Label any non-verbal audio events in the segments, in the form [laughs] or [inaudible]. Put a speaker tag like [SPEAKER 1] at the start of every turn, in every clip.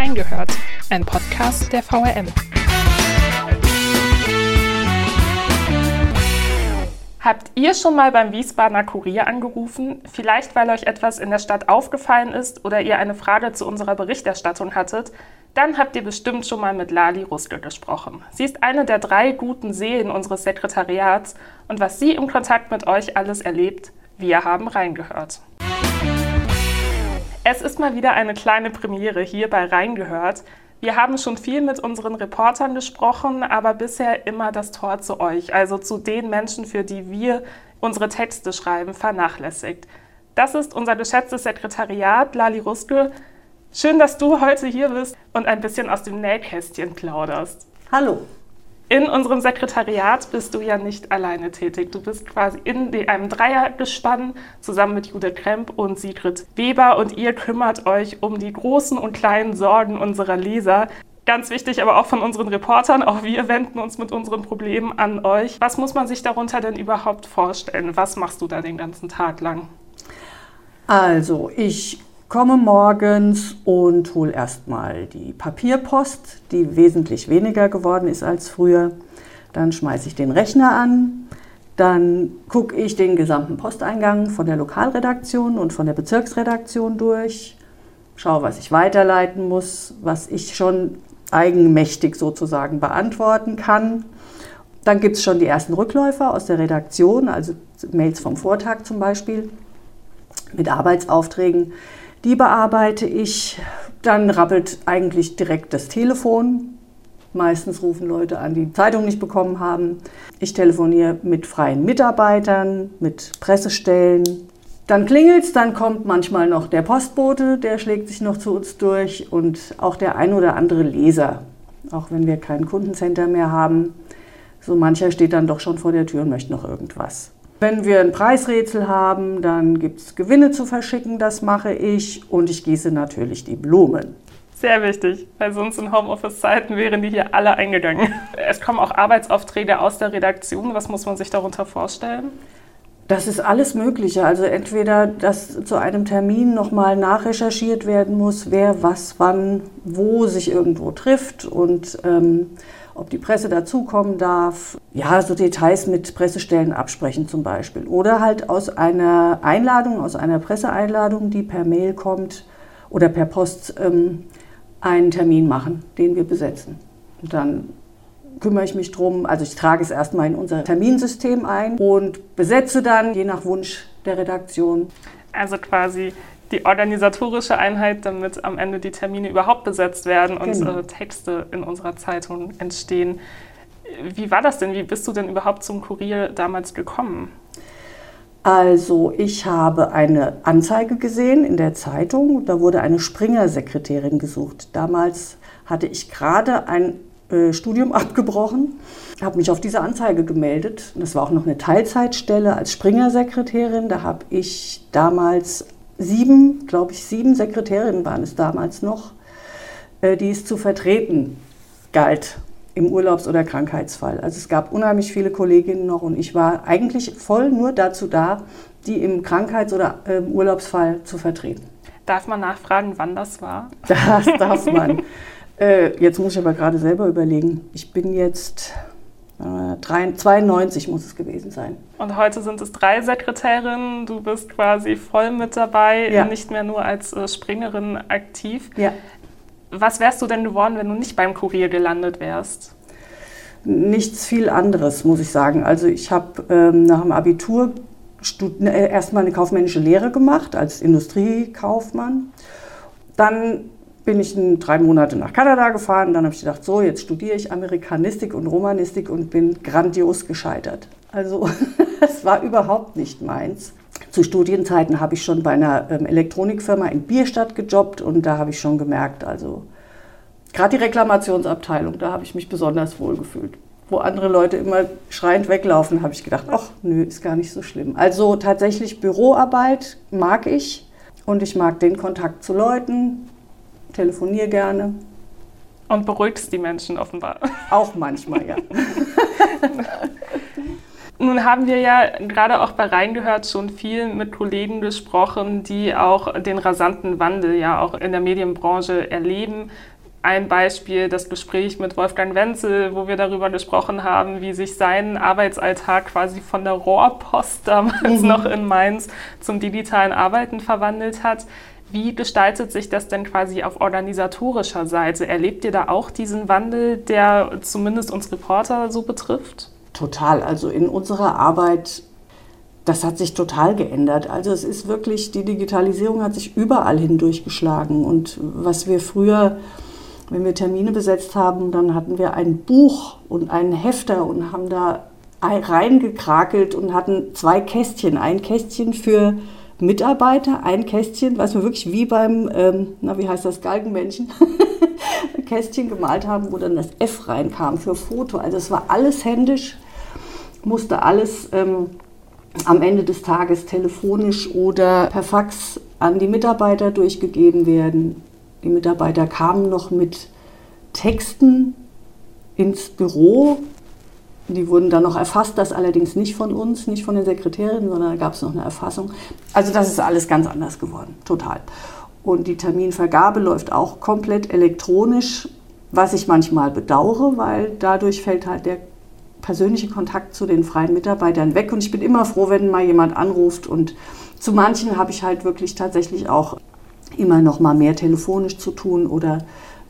[SPEAKER 1] Reingehört, ein Podcast der VRM. Habt ihr schon mal beim Wiesbadener Kurier angerufen? Vielleicht weil euch etwas in der Stadt aufgefallen ist oder ihr eine Frage zu unserer Berichterstattung hattet? Dann habt ihr bestimmt schon mal mit Lali Ruske gesprochen. Sie ist eine der drei guten Seelen unseres Sekretariats und was sie im Kontakt mit euch alles erlebt, wir haben reingehört. Es ist mal wieder eine kleine Premiere hier bei Reingehört. Wir haben schon viel mit unseren Reportern gesprochen, aber bisher immer das Tor zu euch, also zu den Menschen, für die wir unsere Texte schreiben, vernachlässigt. Das ist unser geschätztes Sekretariat, Lali Ruske. Schön, dass du heute hier bist und ein bisschen aus dem Nähkästchen plauderst.
[SPEAKER 2] Hallo.
[SPEAKER 1] In unserem Sekretariat bist du ja nicht alleine tätig. Du bist quasi in einem Dreiergespann zusammen mit Judith Kremp und Sigrid Weber und ihr kümmert euch um die großen und kleinen Sorgen unserer Leser. Ganz wichtig, aber auch von unseren Reportern, auch wir wenden uns mit unseren Problemen an euch. Was muss man sich darunter denn überhaupt vorstellen? Was machst du da den ganzen Tag lang?
[SPEAKER 2] Also, ich komme morgens und hole erstmal die Papierpost, die wesentlich weniger geworden ist als früher. Dann schmeiße ich den Rechner an. Dann gucke ich den gesamten Posteingang von der Lokalredaktion und von der Bezirksredaktion durch. Schaue, was ich weiterleiten muss, was ich schon eigenmächtig sozusagen beantworten kann. Dann gibt es schon die ersten Rückläufer aus der Redaktion, also Mails vom Vortag zum Beispiel, mit Arbeitsaufträgen. Die bearbeite ich. Dann rappelt eigentlich direkt das Telefon. Meistens rufen Leute an, die Zeitung nicht bekommen haben. Ich telefoniere mit freien Mitarbeitern, mit Pressestellen. Dann klingelt es, dann kommt manchmal noch der Postbote, der schlägt sich noch zu uns durch und auch der ein oder andere Leser. Auch wenn wir kein Kundencenter mehr haben, so mancher steht dann doch schon vor der Tür und möchte noch irgendwas. Wenn wir ein Preisrätsel haben, dann gibt es Gewinne zu verschicken, das mache ich und ich gieße natürlich die Blumen.
[SPEAKER 1] Sehr wichtig, weil sonst in Homeoffice-Zeiten wären die hier alle eingegangen. Es kommen auch Arbeitsaufträge aus der Redaktion. Was muss man sich darunter vorstellen?
[SPEAKER 2] Das ist alles Mögliche. Also entweder, dass zu einem Termin nochmal nachrecherchiert werden muss, wer was wann wo sich irgendwo trifft und ähm, ob die Presse dazukommen darf. Ja, so Details mit Pressestellen absprechen zum Beispiel. Oder halt aus einer Einladung, aus einer Presseeinladung, die per Mail kommt oder per Post ähm, einen Termin machen, den wir besetzen. Und dann kümmere ich mich drum, also ich trage es erstmal in unser Terminsystem ein und besetze dann, je nach Wunsch der Redaktion.
[SPEAKER 1] Also quasi die organisatorische Einheit, damit am Ende die Termine überhaupt besetzt werden und genau. äh, Texte in unserer Zeitung entstehen. Wie war das denn? Wie bist du denn überhaupt zum Kurier damals gekommen?
[SPEAKER 2] Also ich habe eine Anzeige gesehen in der Zeitung, da wurde eine Springer-Sekretärin gesucht. Damals hatte ich gerade ein äh, Studium [laughs] abgebrochen, habe mich auf diese Anzeige gemeldet. Das war auch noch eine Teilzeitstelle als Springer-Sekretärin. Da habe ich damals sieben, glaube ich, sieben Sekretärinnen waren es damals noch, äh, die es zu vertreten galt im Urlaubs- oder Krankheitsfall. Also es gab unheimlich viele Kolleginnen noch und ich war eigentlich voll nur dazu da, die im Krankheits- oder äh, Urlaubsfall zu vertreten.
[SPEAKER 1] Darf man nachfragen, wann das war?
[SPEAKER 2] Das darf [laughs] man. äh, jetzt muss ich aber gerade selber überlegen. Ich bin jetzt 92 muss es gewesen sein.
[SPEAKER 1] Und heute sind es drei Sekretärinnen. Du bist quasi voll mit dabei, ja. nicht mehr nur als äh, Springerin aktiv. Ja. Was wärst du denn geworden, wenn du nicht beim Kurier gelandet wärst?
[SPEAKER 2] Nichts viel anderes, muss ich sagen. Also ich habe ähm, nach dem Abitur äh, erstmal eine kaufmännische Lehre gemacht als Industriekaufmann. Dann bin ich drei Monate nach Kanada gefahren. Dann habe ich gedacht, so, jetzt studiere ich Amerikanistik und Romanistik und bin grandios gescheitert. Also [laughs] es war überhaupt nicht meins. Zu Studienzeiten habe ich schon bei einer ähm, Elektronikfirma in Bierstadt gejobbt und da habe ich schon gemerkt, also gerade die Reklamationsabteilung, da habe ich mich besonders wohl gefühlt. Wo andere Leute immer schreiend weglaufen, habe ich gedacht, ach nö, ist gar nicht so schlimm. Also tatsächlich Büroarbeit mag ich und ich mag den Kontakt zu Leuten, telefoniere gerne.
[SPEAKER 1] Und beruhigst die Menschen offenbar. [laughs]
[SPEAKER 2] Auch manchmal, ja. [laughs]
[SPEAKER 1] Nun haben wir ja gerade auch bei Reingehört schon viel mit Kollegen gesprochen, die auch den rasanten Wandel ja auch in der Medienbranche erleben. Ein Beispiel, das Gespräch mit Wolfgang Wenzel, wo wir darüber gesprochen haben, wie sich sein Arbeitsalltag quasi von der Rohrpost damals mhm. noch in Mainz zum digitalen Arbeiten verwandelt hat. Wie gestaltet sich das denn quasi auf organisatorischer Seite? Erlebt ihr da auch diesen Wandel, der zumindest uns Reporter so betrifft?
[SPEAKER 2] Total. Also in unserer Arbeit, das hat sich total geändert. Also es ist wirklich, die Digitalisierung hat sich überall hindurchgeschlagen. Und was wir früher, wenn wir Termine besetzt haben, dann hatten wir ein Buch und einen Hefter und haben da reingekrakelt und hatten zwei Kästchen. Ein Kästchen für Mitarbeiter, ein Kästchen, was wir wirklich wie beim, ähm, na wie heißt das, Galgenmännchen, [laughs] Kästchen gemalt haben, wo dann das F reinkam für Foto. Also es war alles händisch, musste alles ähm, am Ende des Tages telefonisch oder per Fax an die Mitarbeiter durchgegeben werden. Die Mitarbeiter kamen noch mit Texten ins Büro, die wurden dann noch erfasst, das allerdings nicht von uns, nicht von den Sekretärinnen, sondern da gab es noch eine Erfassung. Also das ist alles ganz anders geworden, total. Und die Terminvergabe läuft auch komplett elektronisch, was ich manchmal bedauere, weil dadurch fällt halt der persönliche Kontakt zu den freien Mitarbeitern weg. Und ich bin immer froh, wenn mal jemand anruft. Und zu manchen habe ich halt wirklich tatsächlich auch immer noch mal mehr telefonisch zu tun oder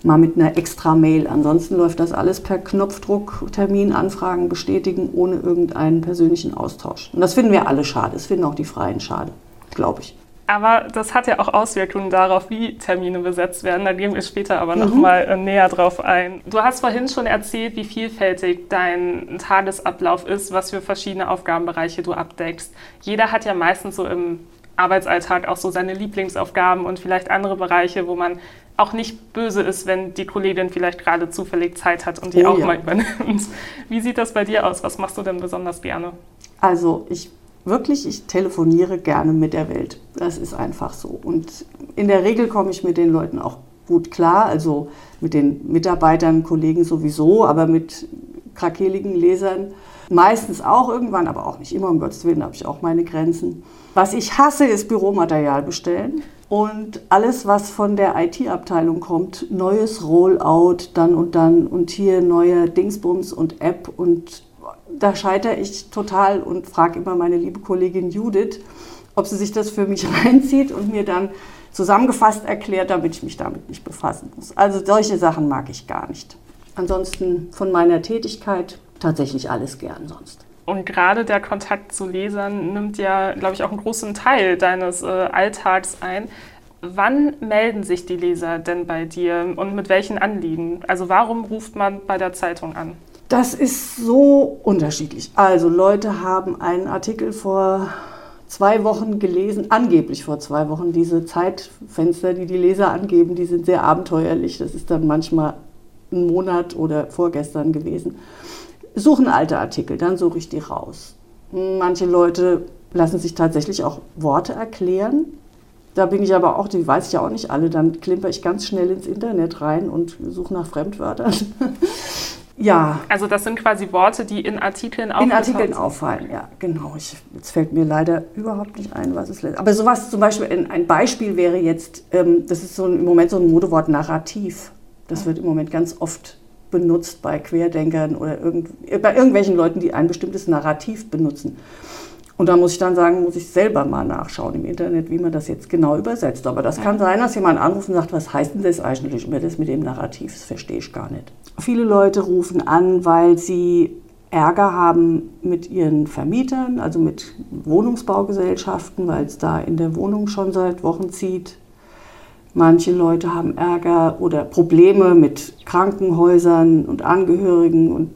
[SPEAKER 2] mal mit einer extra Mail. Ansonsten läuft das alles per Knopfdruck, Terminanfragen bestätigen, ohne irgendeinen persönlichen Austausch. Und das finden wir alle schade. Das finden auch die Freien schade, glaube ich.
[SPEAKER 1] Aber das hat ja auch Auswirkungen darauf, wie Termine besetzt werden. Da gehen wir später aber mhm. noch mal äh, näher drauf ein. Du hast vorhin schon erzählt, wie vielfältig dein Tagesablauf ist, was für verschiedene Aufgabenbereiche du abdeckst. Jeder hat ja meistens so im Arbeitsalltag auch so seine Lieblingsaufgaben und vielleicht andere Bereiche, wo man auch nicht böse ist, wenn die Kollegin vielleicht gerade zufällig Zeit hat und die oh, auch ja. mal übernimmt. Wie sieht das bei dir aus? Was machst du denn besonders gerne?
[SPEAKER 2] Also ich wirklich, ich telefoniere gerne mit der Welt. Das ist einfach so. Und in der Regel komme ich mit den Leuten auch gut klar, also mit den Mitarbeitern, Kollegen sowieso, aber mit krakeligen Lesern meistens auch irgendwann, aber auch nicht immer, um Gottes Willen habe ich auch meine Grenzen. Was ich hasse, ist Büromaterial bestellen. Und alles, was von der IT-Abteilung kommt, neues Rollout, dann und dann und hier neue Dingsbums und App und da scheitere ich total und frage immer meine liebe Kollegin Judith, ob sie sich das für mich [laughs] reinzieht und mir dann zusammengefasst erklärt, damit ich mich damit nicht befassen muss. Also solche Sachen mag ich gar nicht. Ansonsten von meiner Tätigkeit tatsächlich alles gern sonst.
[SPEAKER 1] Und gerade der Kontakt zu Lesern nimmt ja, glaube ich, auch einen großen Teil deines äh, Alltags ein. Wann melden sich die Leser denn bei dir und mit welchen Anliegen? Also warum ruft man bei der Zeitung an?
[SPEAKER 2] Das ist so unterschiedlich. Also Leute haben einen Artikel vor zwei Wochen gelesen, angeblich vor zwei Wochen. Diese Zeitfenster, die die Leser angeben, die sind sehr abenteuerlich. Das ist dann manchmal ein Monat oder vorgestern gewesen suchen alte Artikel, dann suche ich die raus. Manche Leute lassen sich tatsächlich auch Worte erklären. Da bin ich aber auch, die weiß ich ja auch nicht alle, dann klimper ich ganz schnell ins Internet rein und suche nach Fremdwörtern. [laughs]
[SPEAKER 1] ja. Also das sind quasi Worte, die in Artikeln
[SPEAKER 2] auffallen. In Artikeln auffallen, ja, genau. Ich, jetzt fällt mir leider überhaupt nicht ein, was es ist. Aber sowas zum Beispiel, ein Beispiel wäre jetzt, ähm, das ist so ein, im Moment so ein Modewort Narrativ. Das wird im Moment ganz oft benutzt bei Querdenkern oder irgend, bei irgendwelchen Leuten, die ein bestimmtes Narrativ benutzen. Und da muss ich dann sagen, muss ich selber mal nachschauen im Internet, wie man das jetzt genau übersetzt. Aber das kann sein, dass jemand anruft und sagt, was heißt denn das eigentlich immer das mit dem Narrativ? Das verstehe ich gar nicht. Viele Leute rufen an, weil sie Ärger haben mit ihren Vermietern, also mit Wohnungsbaugesellschaften, weil es da in der Wohnung schon seit Wochen zieht. Manche Leute haben Ärger oder Probleme mit Krankenhäusern und Angehörigen und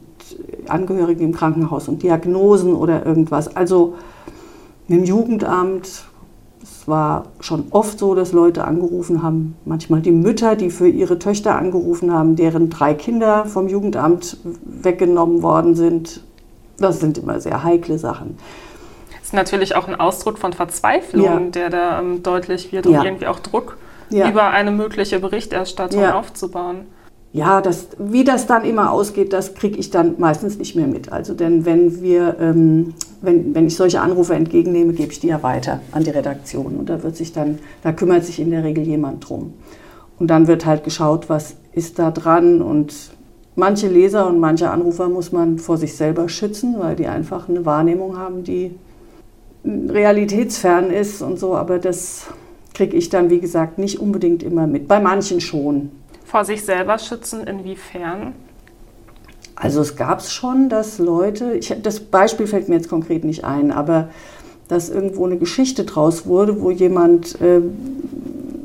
[SPEAKER 2] Angehörigen im Krankenhaus und Diagnosen oder irgendwas. Also mit dem Jugendamt. Es war schon oft so, dass Leute angerufen haben, manchmal die Mütter, die für ihre Töchter angerufen haben, deren drei Kinder vom Jugendamt weggenommen worden sind. Das sind immer sehr heikle Sachen.
[SPEAKER 1] Das ist natürlich auch ein Ausdruck von Verzweiflung, ja. der da ähm, deutlich wird und ja. irgendwie auch Druck ja. über eine mögliche Berichterstattung ja. aufzubauen.
[SPEAKER 2] ja, das, wie das dann immer ausgeht, das kriege ich dann meistens nicht mehr mit. Also denn wenn wir, ähm, wenn, wenn ich solche Anrufe entgegennehme, gebe ich die ja weiter an die Redaktion. Und da wird sich dann, da kümmert sich in der Regel jemand drum. Und dann wird halt geschaut, was ist da dran. Und manche Leser und manche Anrufer muss man vor sich selber schützen, weil die einfach eine Wahrnehmung haben, die realitätsfern ist und so. Aber das kriege ich dann, wie gesagt, nicht unbedingt immer mit. Bei manchen schon
[SPEAKER 1] vor sich selber schützen? Inwiefern?
[SPEAKER 2] Also es gab es schon, dass Leute, ich, das Beispiel fällt mir jetzt konkret nicht ein, aber dass irgendwo eine Geschichte draus wurde, wo jemand, äh,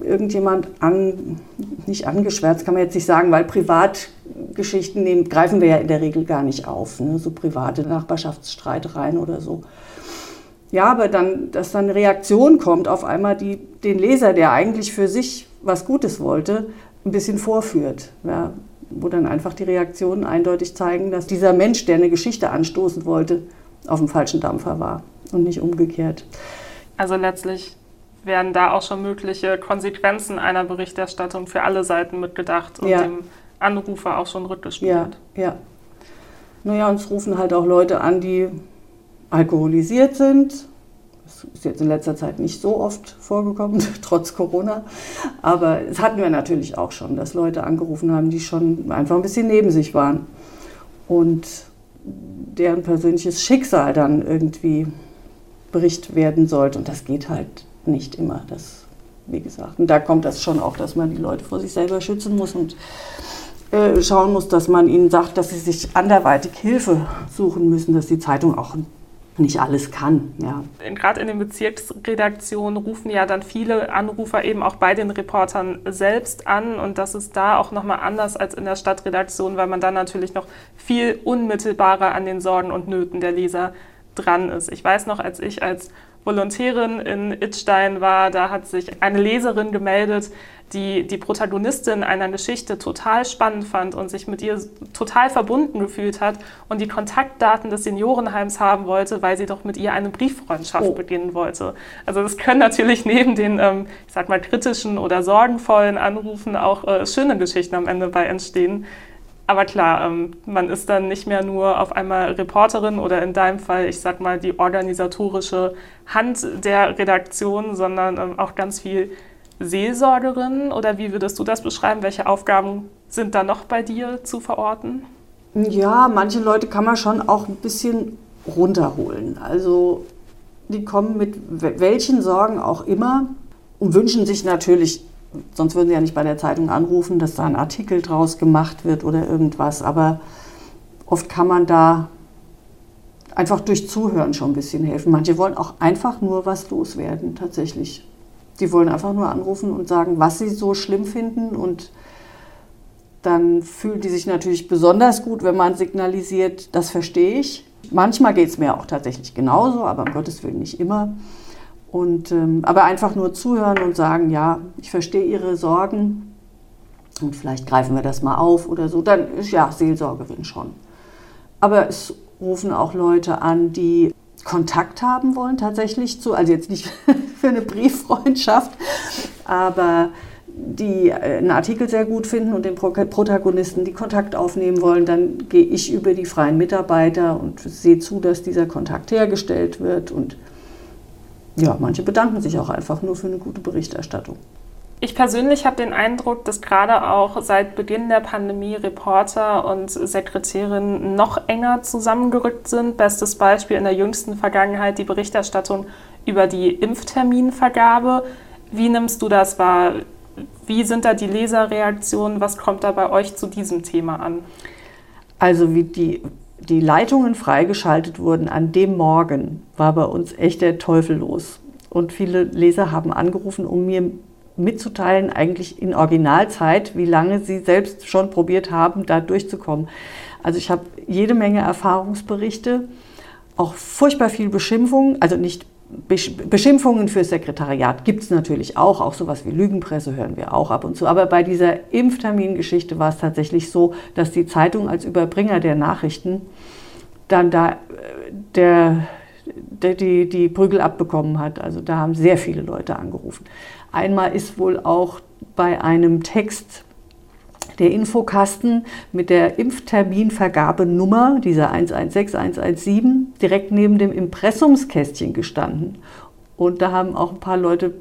[SPEAKER 2] irgendjemand an, nicht angeschwärzt, kann man jetzt nicht sagen, weil Privatgeschichten nehmen, greifen wir ja in der Regel gar nicht auf, ne? so private Nachbarschaftsstreitereien oder so. Ja, aber dann, dass dann eine Reaktion kommt auf einmal, die den Leser, der eigentlich für sich was Gutes wollte, ein bisschen vorführt. Ja, wo dann einfach die Reaktionen eindeutig zeigen, dass dieser Mensch, der eine Geschichte anstoßen wollte, auf dem falschen Dampfer war und nicht umgekehrt.
[SPEAKER 1] Also letztlich werden da auch schon mögliche Konsequenzen einer Berichterstattung für alle Seiten mitgedacht und ja. dem Anrufer auch schon rückgespielt.
[SPEAKER 2] Ja, ja. Naja, uns rufen halt auch Leute an, die alkoholisiert sind ist jetzt in letzter Zeit nicht so oft vorgekommen, [laughs] trotz Corona. Aber es hatten wir natürlich auch schon, dass Leute angerufen haben, die schon einfach ein bisschen neben sich waren. Und deren persönliches Schicksal dann irgendwie Bericht werden sollte. Und das geht halt nicht immer. Das, wie gesagt. Und da kommt das schon auch, dass man die Leute vor sich selber schützen muss und äh, schauen muss, dass man ihnen sagt, dass sie sich anderweitig Hilfe suchen müssen, dass die Zeitung auch nicht alles kann. Ja.
[SPEAKER 1] Gerade in den Bezirksredaktionen rufen ja dann viele Anrufer eben auch bei den Reportern selbst an und das ist da auch nochmal anders als in der Stadtredaktion, weil man dann natürlich noch viel unmittelbarer an den Sorgen und Nöten der Leser dran ist. Ich weiß noch, als ich als Volontärin in Itstein war, da hat sich eine Leserin gemeldet, die die Protagonistin einer Geschichte total spannend fand und sich mit ihr total verbunden gefühlt hat und die Kontaktdaten des Seniorenheims haben wollte, weil sie doch mit ihr eine Brieffreundschaft oh. beginnen wollte. Also das können natürlich neben den, ähm, ich sag mal, kritischen oder sorgenvollen Anrufen auch äh, schöne Geschichten am Ende bei entstehen. Aber klar, ähm, man ist dann nicht mehr nur auf einmal Reporterin oder in deinem Fall, ich sag mal, die organisatorische Hand der Redaktion, sondern ähm, auch ganz viel Seelsorgerin oder wie würdest du das beschreiben? Welche Aufgaben sind da noch bei dir zu verorten?
[SPEAKER 2] Ja, manche Leute kann man schon auch ein bisschen runterholen. Also die kommen mit welchen Sorgen auch immer und wünschen sich natürlich, sonst würden sie ja nicht bei der Zeitung anrufen, dass da ein Artikel draus gemacht wird oder irgendwas. Aber oft kann man da einfach durch Zuhören schon ein bisschen helfen. Manche wollen auch einfach nur was loswerden, tatsächlich. Die wollen einfach nur anrufen und sagen, was sie so schlimm finden. Und dann fühlen die sich natürlich besonders gut, wenn man signalisiert, das verstehe ich. Manchmal geht es mir auch tatsächlich genauso, aber um Gottes Willen nicht immer. Und, ähm, aber einfach nur zuhören und sagen, ja, ich verstehe Ihre Sorgen und vielleicht greifen wir das mal auf oder so, dann ist ja Seelsorgerin schon. Aber es rufen auch Leute an, die Kontakt haben wollen tatsächlich zu, also jetzt nicht [laughs] für eine Brieffreundschaft, aber die äh, einen Artikel sehr gut finden und den Protagonisten die Kontakt aufnehmen wollen, dann gehe ich über die freien Mitarbeiter und sehe zu, dass dieser Kontakt hergestellt wird. Und ja, manche bedanken sich auch einfach nur für eine gute Berichterstattung.
[SPEAKER 1] Ich persönlich habe den Eindruck, dass gerade auch seit Beginn der Pandemie Reporter und Sekretärinnen noch enger zusammengerückt sind. Bestes Beispiel in der jüngsten Vergangenheit die Berichterstattung über die Impfterminvergabe. Wie nimmst du das wahr? Wie sind da die Leserreaktionen? Was kommt da bei euch zu diesem Thema an?
[SPEAKER 2] Also wie die, die Leitungen freigeschaltet wurden an dem Morgen, war bei uns echt der Teufel los. Und viele Leser haben angerufen, um mir mitzuteilen, eigentlich in Originalzeit, wie lange sie selbst schon probiert haben, da durchzukommen. Also ich habe jede Menge Erfahrungsberichte, auch furchtbar viel Beschimpfungen, also nicht Beschimpfungen fürs Sekretariat gibt es natürlich auch, auch sowas wie Lügenpresse hören wir auch ab und zu. Aber bei dieser Impftermingeschichte war es tatsächlich so, dass die Zeitung als Überbringer der Nachrichten dann da äh, der, der die, die Prügel abbekommen hat. Also da haben sehr viele Leute angerufen. Einmal ist wohl auch bei einem Text, der Infokasten mit der Impfterminvergabenummer, dieser 116, 117, direkt neben dem Impressumskästchen gestanden. Und da haben auch ein paar Leute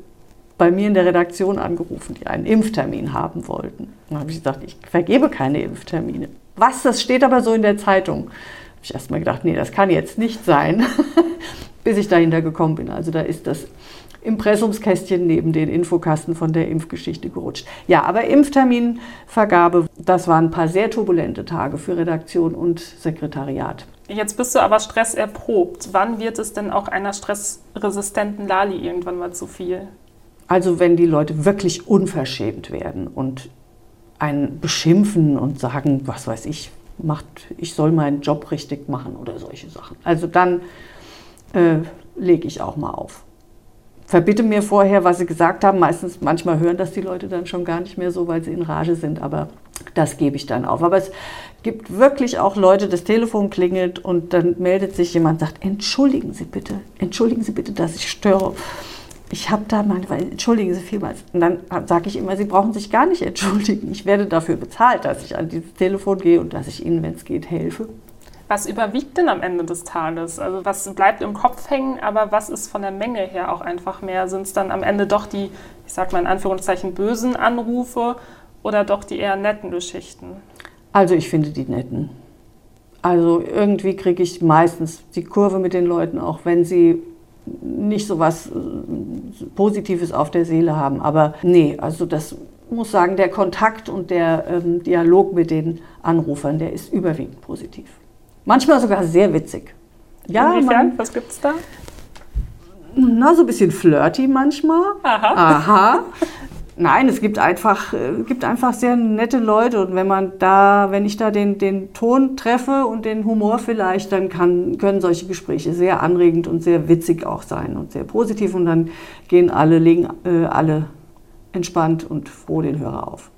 [SPEAKER 2] bei mir in der Redaktion angerufen, die einen Impftermin haben wollten. Dann habe ich gesagt, ich vergebe keine Impftermine. Was, das steht aber so in der Zeitung. Habe ich erst mal gedacht, nee, das kann jetzt nicht sein, [laughs] bis ich dahinter gekommen bin. Also da ist das Impressumskästchen neben den Infokasten von der Impfgeschichte gerutscht. Ja, aber Impfterminvergabe, das waren ein paar sehr turbulente Tage für Redaktion und Sekretariat.
[SPEAKER 1] Jetzt bist du aber stresserprobt. Wann wird es denn auch einer stressresistenten Lali irgendwann mal zu viel?
[SPEAKER 2] Also wenn die Leute wirklich unverschämt werden und einen beschimpfen und sagen, was weiß ich, macht, ich soll meinen Job richtig machen oder solche Sachen. Also dann äh, lege ich auch mal auf verbitte mir vorher, was sie gesagt haben. Meistens, manchmal hören das die Leute dann schon gar nicht mehr so, weil sie in Rage sind, aber das gebe ich dann auf. Aber es gibt wirklich auch Leute, das Telefon klingelt und dann meldet sich jemand, sagt, entschuldigen Sie bitte, entschuldigen Sie bitte, dass ich störe. Ich habe da meine, entschuldigen Sie vielmals. Und dann sage ich immer, Sie brauchen sich gar nicht entschuldigen. Ich werde dafür bezahlt, dass ich an dieses Telefon gehe und dass ich Ihnen, wenn es geht, helfe.
[SPEAKER 1] Was überwiegt denn am Ende des Tages? Also was bleibt im Kopf hängen, aber was ist von der Menge her auch einfach mehr? Sind es dann am Ende doch die, ich sag mal in Anführungszeichen, bösen Anrufe oder doch die eher netten Geschichten?
[SPEAKER 2] Also ich finde die netten. Also irgendwie kriege ich meistens die Kurve mit den Leuten, auch wenn sie nicht so was äh, Positives auf der Seele haben. Aber nee, also das muss sagen, der Kontakt und der ähm, Dialog mit den Anrufern, der ist überwiegend positiv. Manchmal sogar sehr witzig.
[SPEAKER 1] Ja, Inwiefern? Man, Was gibt's da?
[SPEAKER 2] Na, so ein bisschen flirty manchmal.
[SPEAKER 1] Aha.
[SPEAKER 2] Aha. Nein, es gibt einfach, äh, gibt einfach sehr nette Leute und wenn man da, wenn ich da den, den Ton treffe und den Humor vielleicht, dann kann, können solche Gespräche sehr anregend und sehr witzig auch sein und sehr positiv und dann gehen alle, legen äh, alle entspannt und froh den Hörer auf.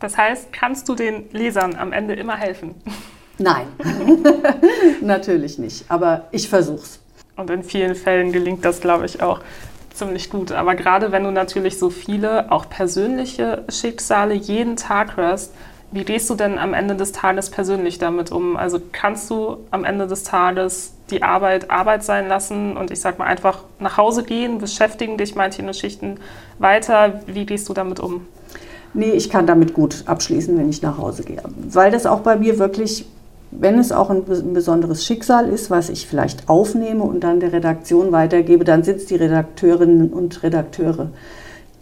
[SPEAKER 1] Das heißt, kannst du den Lesern am Ende immer helfen?
[SPEAKER 2] Nein, [laughs] natürlich nicht. Aber ich versuch's.
[SPEAKER 1] Und in vielen Fällen gelingt das, glaube ich, auch ziemlich gut. Aber gerade wenn du natürlich so viele, auch persönliche Schicksale jeden Tag hörst, wie gehst du denn am Ende des Tages persönlich damit um? Also kannst du am Ende des Tages die Arbeit Arbeit sein lassen und ich sag mal einfach nach Hause gehen, beschäftigen dich manche Schichten weiter? Wie gehst du damit um?
[SPEAKER 2] Nee, ich kann damit gut abschließen, wenn ich nach Hause gehe. Weil das auch bei mir wirklich wenn es auch ein besonderes Schicksal ist, was ich vielleicht aufnehme und dann der Redaktion weitergebe, dann sind es die Redakteurinnen und Redakteure,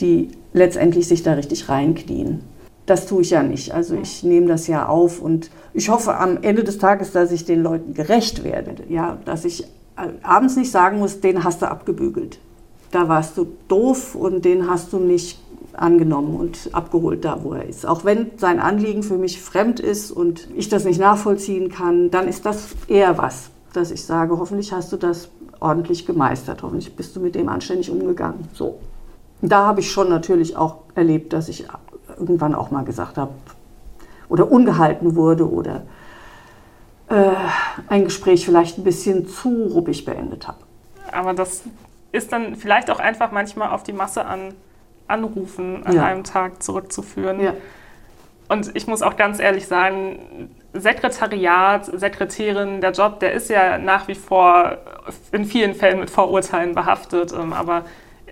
[SPEAKER 2] die letztendlich sich da richtig reinknien. Das tue ich ja nicht. Also ich nehme das ja auf und ich hoffe am Ende des Tages, dass ich den Leuten gerecht werde. Ja, dass ich äh, abends nicht sagen muss, den hast du abgebügelt. Da warst du doof und den hast du nicht angenommen und abgeholt da, wo er ist. Auch wenn sein Anliegen für mich fremd ist und ich das nicht nachvollziehen kann, dann ist das eher was, dass ich sage, hoffentlich hast du das ordentlich gemeistert, hoffentlich bist du mit dem anständig umgegangen. So. Da habe ich schon natürlich auch erlebt, dass ich irgendwann auch mal gesagt habe oder ungehalten wurde oder äh, ein Gespräch vielleicht ein bisschen zu ruppig beendet habe.
[SPEAKER 1] Aber das ist dann vielleicht auch einfach manchmal auf die Masse an Anrufen an ja. einem Tag zurückzuführen. Ja. Und ich muss auch ganz ehrlich sagen, Sekretariat, Sekretärin, der Job, der ist ja nach wie vor in vielen Fällen mit Vorurteilen behaftet. Ähm, aber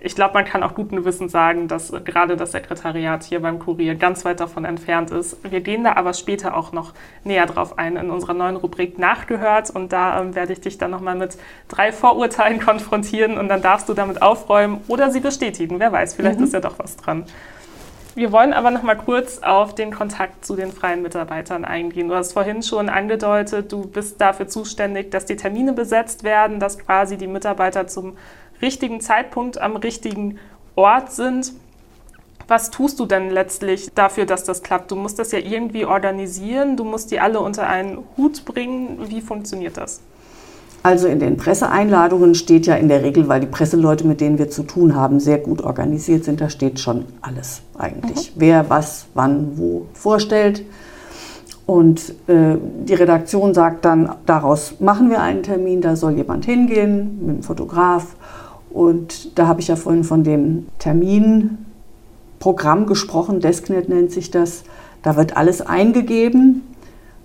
[SPEAKER 1] ich glaube, man kann auch guten Gewissens sagen, dass gerade das Sekretariat hier beim Kurier ganz weit davon entfernt ist. Wir gehen da aber später auch noch näher drauf ein in unserer neuen Rubrik Nachgehört. Und da ähm, werde ich dich dann nochmal mit drei Vorurteilen [laughs] konfrontieren und dann darfst du damit aufräumen oder sie bestätigen. Wer weiß, vielleicht mhm. ist ja doch was dran. Wir wollen aber noch mal kurz auf den Kontakt zu den freien Mitarbeitern eingehen. Du hast vorhin schon angedeutet, du bist dafür zuständig, dass die Termine besetzt werden, dass quasi die Mitarbeiter zum richtigen Zeitpunkt am richtigen Ort sind. Was tust du denn letztlich dafür, dass das klappt? Du musst das ja irgendwie organisieren, du musst die alle unter einen Hut bringen. Wie funktioniert das?
[SPEAKER 2] Also in den Presseeinladungen steht ja in der Regel, weil die Presseleute, mit denen wir zu tun haben, sehr gut organisiert sind, da steht schon alles eigentlich. Mhm. Wer was, wann, wo vorstellt. Und äh, die Redaktion sagt dann, daraus machen wir einen Termin, da soll jemand hingehen mit dem Fotograf und da habe ich ja vorhin von dem Terminprotokoll Programm gesprochen, Desknet nennt sich das. Da wird alles eingegeben,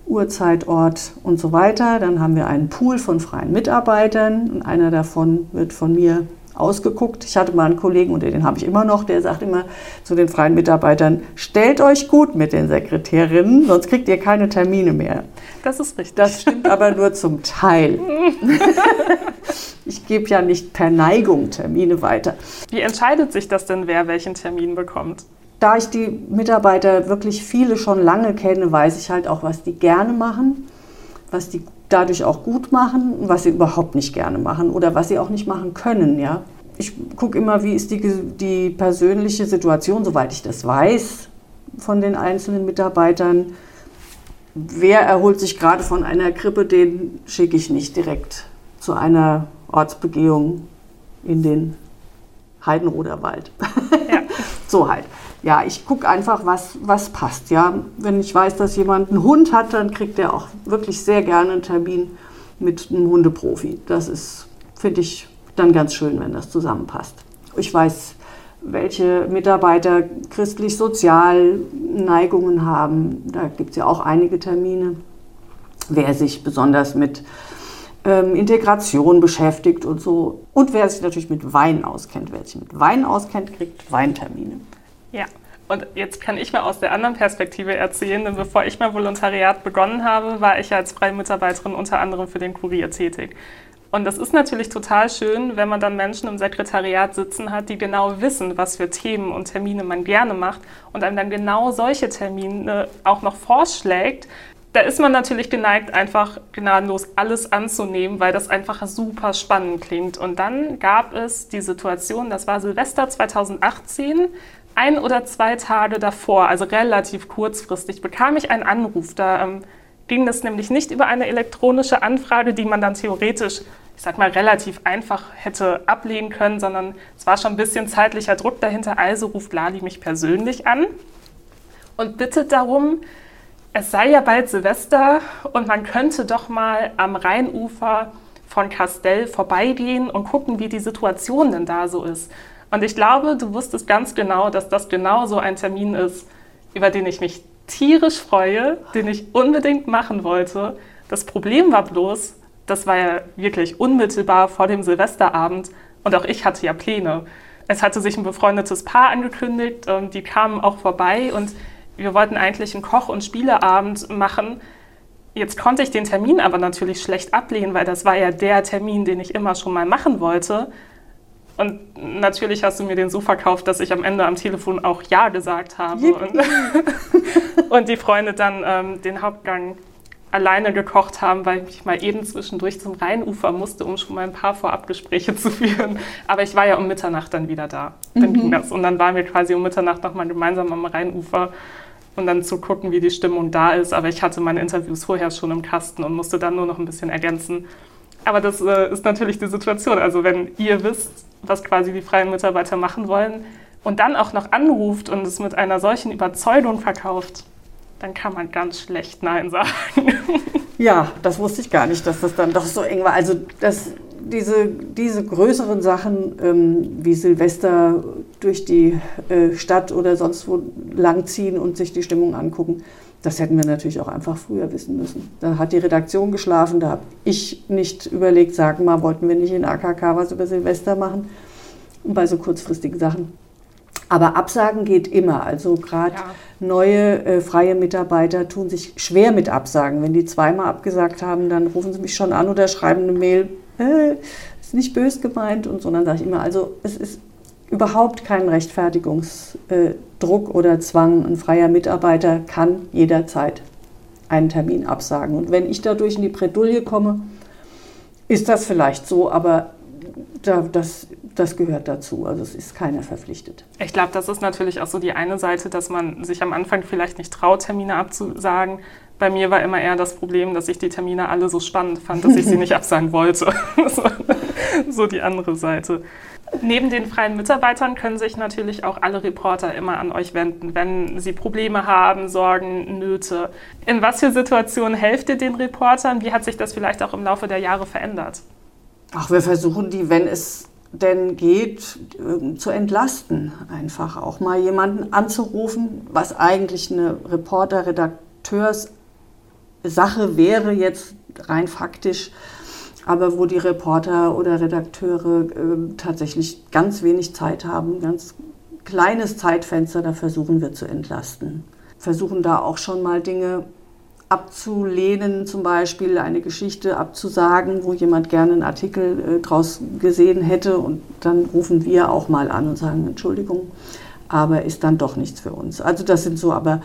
[SPEAKER 2] Uhrzeit, Ort und so weiter. Dann haben wir einen Pool von freien Mitarbeitern und einer davon wird von mir ausgeguckt. Ich hatte mal einen Kollegen, und den habe ich immer noch, der sagt immer zu den freien Mitarbeitern, stellt euch gut mit den Sekretärinnen, sonst kriegt ihr keine Termine mehr.
[SPEAKER 1] Das ist richtig.
[SPEAKER 2] Das stimmt aber nur zum Teil. [laughs] ich gebe ja nicht per Neigung Termine weiter.
[SPEAKER 1] Wie entscheidet sich das denn, wer welchen Termin bekommt?
[SPEAKER 2] Da ich die Mitarbeiter wirklich viele schon lange kenne, weiß ich halt auch, was die gerne machen, was die dadurch auch gut machen und was sie überhaupt nicht gerne machen oder was sie auch nicht machen können. Ja? Ich gucke immer, wie ist die, die persönliche Situation, soweit ich das weiß, von den einzelnen Mitarbeitern. Wer erholt sich gerade von einer Grippe, den schicke ich nicht direkt zu einer Ortsbegehung in den Heidenroder Wald. Ja. [laughs] so halt ja, ich gucke einfach, was, was passt. Ja? Wenn ich weiß, dass jemand einen Hund hat, dann kriegt er auch wirklich sehr gerne einen Termin mit einem Hundeprofi. Das ist, finde ich, dann ganz schön, wenn das zusammenpasst. Ich weiß, welche Mitarbeiter christlich-sozial Neigungen haben. Da gibt es ja auch einige Termine. Wer sich besonders mit ähm, Integration beschäftigt und so. Und wer sich natürlich mit Wein auskennt. Wer sich mit Wein auskennt, kriegt Weintermine.
[SPEAKER 1] Ja, und jetzt kann ich mal aus der anderen Perspektive erzählen, denn bevor ich mein Volontariat begonnen habe, war ich als freie Mitarbeiterin unter anderem für den Kurier tätig. Und das ist natürlich total schön, wenn man dann Menschen im Sekretariat sitzen hat, die genau wissen, was für Themen und Termine man gerne macht und einem dann genau solche Termine auch noch vorschlägt. Da ist man natürlich geneigt, einfach gnadenlos alles anzunehmen, weil das einfach super spannend klingt. Und dann gab es die Situation, das war Silvester 2018, ein oder zwei Tage davor, also relativ kurzfristig, bekam ich einen Anruf. Da ähm, ging das nämlich nicht über eine elektronische Anfrage, die man dann theoretisch, ich sag mal, relativ einfach hätte ablehnen können, sondern es war schon ein bisschen zeitlicher Druck dahinter. Also ruft Lali mich persönlich an und bittet darum, es sei ja bald Silvester und man könnte doch mal am Rheinufer von Castell vorbeigehen und gucken, wie die Situation denn da so ist. Und ich glaube, du wusstest ganz genau, dass das genau so ein Termin ist, über den ich mich tierisch freue, den ich unbedingt machen wollte. Das Problem war bloß, das war ja wirklich unmittelbar vor dem Silvesterabend und auch ich hatte ja Pläne. Es hatte sich ein befreundetes Paar angekündigt, und die kamen auch vorbei und wir wollten eigentlich einen Koch- und Spieleabend machen. Jetzt konnte ich den Termin aber natürlich schlecht ablehnen, weil das war ja der Termin, den ich immer schon mal machen wollte. Und natürlich hast du mir den so verkauft, dass ich am Ende am Telefon auch Ja gesagt habe. Und, [laughs] und, die Freunde dann ähm, den Hauptgang alleine gekocht haben, weil ich mal eben zwischendurch zum Rheinufer musste, um schon mal ein paar Vorabgespräche [laughs] zu führen. Aber ich war ja um Mitternacht dann wieder da. Dann mhm. ging das. Und dann waren wir quasi um Mitternacht nochmal gemeinsam am Rheinufer und dann zu gucken, wie die Stimmung da ist. Aber ich hatte meine Interviews vorher schon im Kasten und musste dann nur noch ein bisschen ergänzen. Aber das äh, ist natürlich die Situation. Also wenn ihr wisst, was quasi die freien Mitarbeiter machen wollen und dann auch noch anruft und es mit einer solchen Überzeugung verkauft, dann kann man ganz schlecht Nein sagen. [laughs]
[SPEAKER 2] Ja, das wusste ich gar nicht, dass das dann doch so eng war. Also das, diese, diese größeren Sachen ähm, wie Silvester durch die äh, Stadt oder sonst wo langziehen und sich die Stimmung angucken, das hätten wir natürlich auch einfach früher wissen müssen. Da hat die Redaktion geschlafen, da habe ich nicht überlegt, sagen mal, wollten wir nicht in AKK was über Silvester machen und bei so kurzfristigen Sachen. Aber Absagen geht immer. Also gerade ja. neue äh, freie Mitarbeiter tun sich schwer mit Absagen. Wenn die zweimal abgesagt haben, dann rufen sie mich schon an oder schreiben eine Mail, äh, ist nicht bös gemeint und so. Dann sage ich immer, also es ist überhaupt kein Rechtfertigungsdruck oder Zwang. Ein freier Mitarbeiter kann jederzeit einen Termin absagen. Und wenn ich dadurch in die Bredouille komme, ist das vielleicht so, aber das, das gehört dazu. Also es ist keiner verpflichtet.
[SPEAKER 1] Ich glaube, das ist natürlich auch so die eine Seite, dass man sich am Anfang vielleicht nicht traut, Termine abzusagen. Bei mir war immer eher das Problem, dass ich die Termine alle so spannend fand, dass ich sie [laughs] nicht absagen wollte. [laughs] so die andere Seite. Neben den freien Mitarbeitern können sich natürlich auch alle Reporter immer an euch wenden, wenn sie Probleme haben, Sorgen, Nöte. In was für Situationen helft ihr den Reportern? Wie hat sich das vielleicht auch im Laufe der Jahre verändert?
[SPEAKER 2] Ach, wir versuchen die, wenn es denn geht, äh, zu entlasten. Einfach auch mal jemanden anzurufen, was eigentlich eine Reporter-Redakteurs- Sache wäre jetzt rein faktisch, aber wo die Reporter oder Redakteure äh, tatsächlich ganz wenig Zeit haben, ganz kleines Zeitfenster, da versuchen wir zu entlasten. Versuchen da auch schon mal Dinge abzulehnen, zum Beispiel eine Geschichte abzusagen, wo jemand gerne einen Artikel äh, draus gesehen hätte und dann rufen wir auch mal an und sagen, Entschuldigung, aber ist dann doch nichts für uns. Also das sind so, aber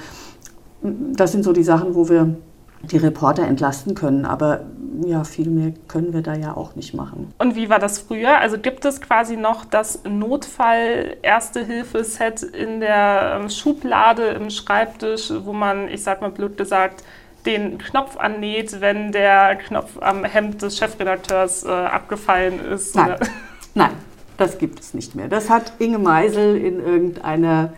[SPEAKER 2] das sind so die Sachen, wo wir die Reporter entlasten können. Aber ja, viel mehr können wir da ja auch nicht machen.
[SPEAKER 1] Und wie war das früher? Also gibt es quasi noch das Notfall-Erste-Hilfe-Set in der ähm, Schublade im Schreibtisch, wo man, ich sag mal blöd gesagt, den Knopf annäht, wenn der Knopf am Hemd des Chefredakteurs äh, abgefallen ist?
[SPEAKER 2] Nein. Nein, das gibt es nicht mehr. Das hat Inge Meisel in irgendeiner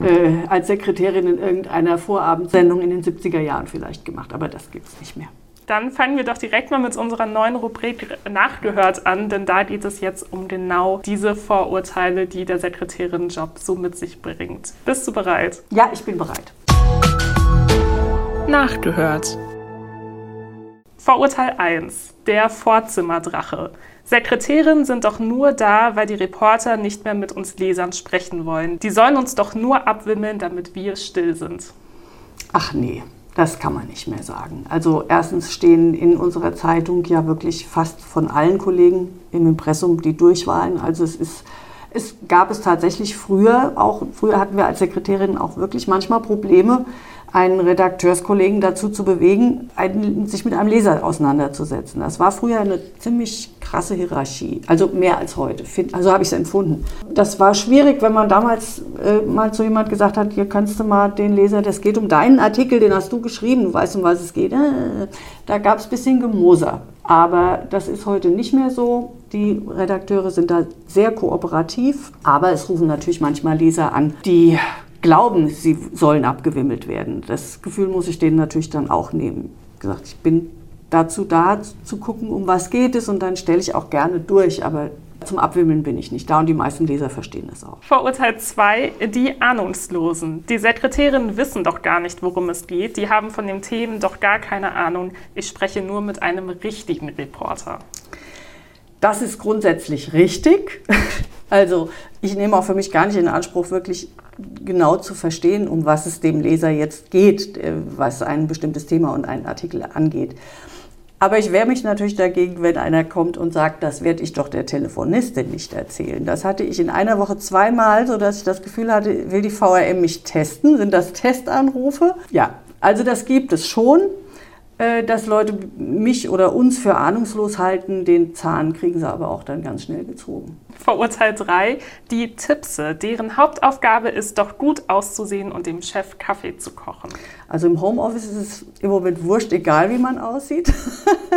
[SPEAKER 2] äh, als Sekretärin in irgendeiner Vorabendsendung in den 70er Jahren vielleicht gemacht, aber das gibt es nicht mehr.
[SPEAKER 1] Dann fangen wir doch direkt mal mit unserer neuen Rubrik Nachgehört an, denn da geht es jetzt um genau diese Vorurteile, die der Sekretärinnenjob so mit sich bringt. Bist du bereit?
[SPEAKER 2] Ja, ich bin bereit.
[SPEAKER 1] Nachgehört. Vorurteil 1. Der Vorzimmerdrache. Sekretärinnen sind doch nur da, weil die Reporter nicht mehr mit uns Lesern sprechen wollen. Die sollen uns doch nur abwimmeln, damit wir still sind.
[SPEAKER 2] Ach nee, das kann man nicht mehr sagen. Also erstens stehen in unserer Zeitung ja wirklich fast von allen Kollegen im Impressum die Durchwahlen. Also es ist es gab es tatsächlich früher auch früher hatten wir als Sekretärin auch wirklich manchmal Probleme einen Redakteurskollegen dazu zu bewegen, einen, sich mit einem Leser auseinanderzusetzen. Das war früher eine ziemlich krasse Hierarchie, also mehr als heute. Also habe ich es empfunden. Das war schwierig, wenn man damals äh, mal zu jemand gesagt hat, hier kannst du mal den Leser, das geht um deinen Artikel, den hast du geschrieben, du weißt, um was es geht. Äh, da gab es ein bisschen Gemoser. Aber das ist heute nicht mehr so. Die Redakteure sind da sehr kooperativ, aber es rufen natürlich manchmal Leser an, die glauben, sie sollen abgewimmelt werden. Das Gefühl muss ich denen natürlich dann auch nehmen. Wie gesagt, ich bin dazu da, zu gucken, um was geht es und dann stelle ich auch gerne durch, aber zum Abwimmeln bin ich nicht da und die meisten Leser verstehen das auch.
[SPEAKER 1] Vorurteil 2, die Ahnungslosen. Die Sekretärinnen wissen doch gar nicht, worum es geht. Die haben von den Themen doch gar keine Ahnung. Ich spreche nur mit einem richtigen Reporter.
[SPEAKER 2] Das ist grundsätzlich richtig. Also ich nehme auch für mich gar nicht in Anspruch, wirklich genau zu verstehen, um was es dem Leser jetzt geht, äh, was ein bestimmtes Thema und einen Artikel angeht. Aber ich wehre mich natürlich dagegen, wenn einer kommt und sagt, das werde ich doch der Telefonistin nicht erzählen. Das hatte ich in einer Woche zweimal, sodass ich das Gefühl hatte, will die VRM mich testen? Sind das Testanrufe? Ja, also das gibt es schon. Äh, dass Leute mich oder uns für ahnungslos halten, den Zahn kriegen sie aber auch dann ganz schnell gezogen.
[SPEAKER 1] Vorurteil 3, die Tipse. Deren Hauptaufgabe ist doch gut auszusehen und dem Chef Kaffee zu kochen.
[SPEAKER 2] Also im Homeoffice ist es im Moment wurscht, egal wie man aussieht.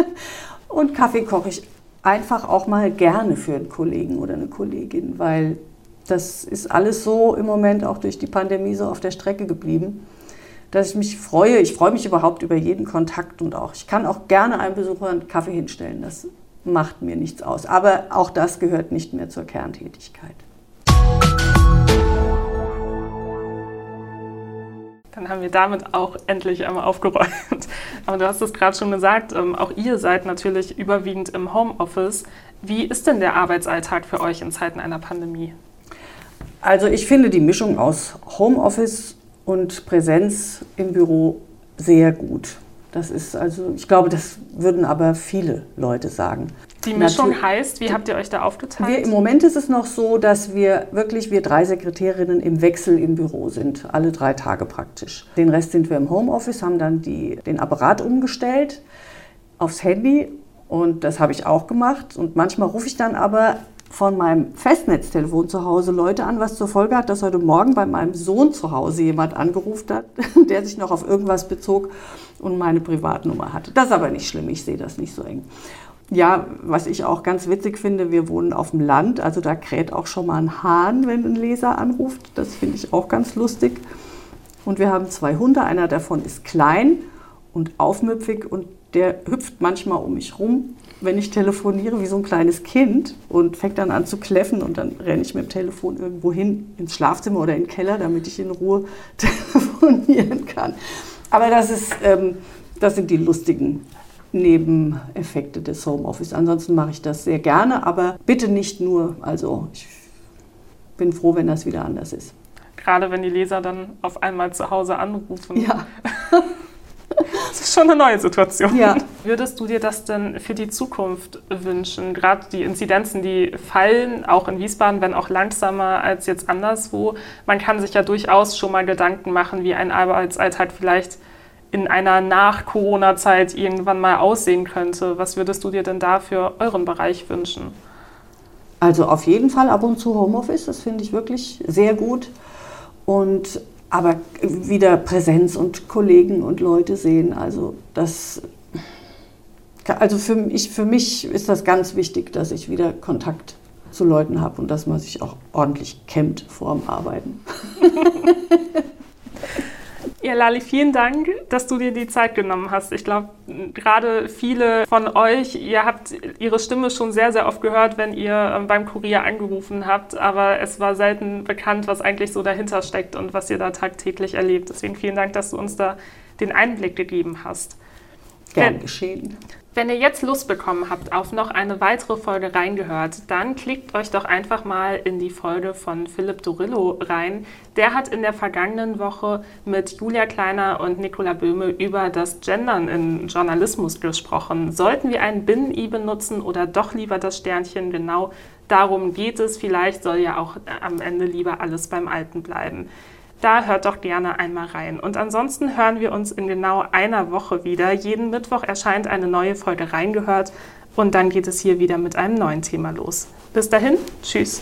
[SPEAKER 2] [laughs] und Kaffee koche ich einfach auch mal gerne für einen Kollegen oder eine Kollegin, weil das ist alles so im Moment auch durch die Pandemie so auf der Strecke geblieben dass ich mich freue. Ich freue mich überhaupt über jeden Kontakt und auch, ich kann auch gerne einem Besucher einen Kaffee hinstellen. Das macht mir nichts aus. Aber auch das gehört nicht mehr zur Kerntätigkeit.
[SPEAKER 1] Dann haben wir damit auch endlich einmal aufgeräumt. Aber du hast es gerade schon gesagt, ähm, auch ihr seid natürlich überwiegend im Homeoffice. Wie ist denn der Arbeitsalltag für euch in Zeiten einer Pandemie?
[SPEAKER 2] Also ich finde die Mischung aus Homeoffice und Präsenz im Büro sehr gut. Das ist also, ich glaube, das würden aber viele Leute sagen.
[SPEAKER 1] Die Mischung Natürlich, heißt, wie habt ihr euch da aufgeteilt?
[SPEAKER 2] Wir, Im Moment ist es noch so, dass wir wirklich, wir drei Sekretärinnen im Wechsel im Büro sind, alle drei Tage praktisch. Den Rest sind wir im Homeoffice, haben dann die, den Apparat umgestellt aufs Handy und das habe ich auch gemacht. Und manchmal rufe ich dann aber von meinem Festnetztelefon zu Hause Leute an, was zur Folge hat, dass heute Morgen bei meinem Sohn zu Hause jemand angerufen hat, [laughs] der sich noch auf irgendwas bezog und meine Privatnummer hatte. Das ist aber nicht schlimm, ich sehe das nicht so eng. Ja, was ich auch ganz witzig finde, wir wohnen auf dem Land, also da kräht auch schon mal ein Hahn, wenn ein Leser anruft. Das finde ich auch ganz lustig. Und wir haben zwei Hunde, einer davon ist klein und aufmüpfig und der hüpft manchmal um mich rum, wenn ich telefoniere, wie so ein kleines Kind und fängt dann an zu kläffen und dann renne ich mit dem Telefon irgendwo hin, ins Schlafzimmer oder in den Keller, damit ich in Ruhe [laughs] telefonieren kann. Aber das, ist, ähm, das sind die lustigen Nebeneffekte des Homeoffice. Ansonsten mache ich das sehr gerne, aber bitte nicht nur. Also ich bin froh, wenn das wieder anders ist.
[SPEAKER 1] Gerade wenn die Leser dann auf einmal zu Hause anrufen.
[SPEAKER 2] Ja. [laughs]
[SPEAKER 1] Das ist schon eine neue Situation.
[SPEAKER 2] Ja.
[SPEAKER 1] Würdest du dir das denn für die Zukunft wünschen? Gerade die Inzidenzen, die fallen, auch in Wiesbaden, wenn auch langsamer als jetzt anderswo. Man kann sich ja durchaus schon mal Gedanken machen, wie ein Arbeitsalltag vielleicht in einer Nach-Corona-Zeit irgendwann mal aussehen könnte. Was würdest du dir denn da für euren Bereich wünschen?
[SPEAKER 2] Also auf jeden Fall ab und zu Homeoffice, das finde ich wirklich sehr gut. Und aber wieder Präsenz und Kollegen und Leute sehen. Also das, also für, ich, für mich ist das ganz wichtig, dass ich wieder Kontakt zu Leuten habe und dass man sich auch ordentlich kämmt vor dem Arbeiten. [laughs]
[SPEAKER 1] Ja, Lali, vielen Dank, dass du dir die Zeit genommen hast. Ich glaube, gerade viele von euch, ihr habt ihre Stimme schon sehr, sehr oft gehört, wenn ihr ähm, beim Kurier angerufen habt, aber es war selten bekannt, was eigentlich so dahinter steckt und was ihr da tagtäglich erlebt. Deswegen vielen Dank, dass du uns da den Einblick gegeben hast.
[SPEAKER 2] Gern geschehen.
[SPEAKER 1] Wenn ihr jetzt Lust bekommen habt auf noch eine weitere Folge reingehört, dann klickt euch doch einfach mal in die Folge von Philipp Dorillo rein. Der hat in der vergangenen Woche mit Julia Kleiner und Nicola Böhme über das Gendern in Journalismus gesprochen. Sollten wir ein Binnen-I benutzen oder doch lieber das Sternchen? Genau darum geht es. Vielleicht soll ja auch am Ende lieber alles beim Alten bleiben. Da hört doch gerne einmal rein. Und ansonsten hören wir uns in genau einer Woche wieder. Jeden Mittwoch erscheint eine neue Folge reingehört und dann geht es hier wieder mit einem neuen Thema los. Bis dahin, tschüss.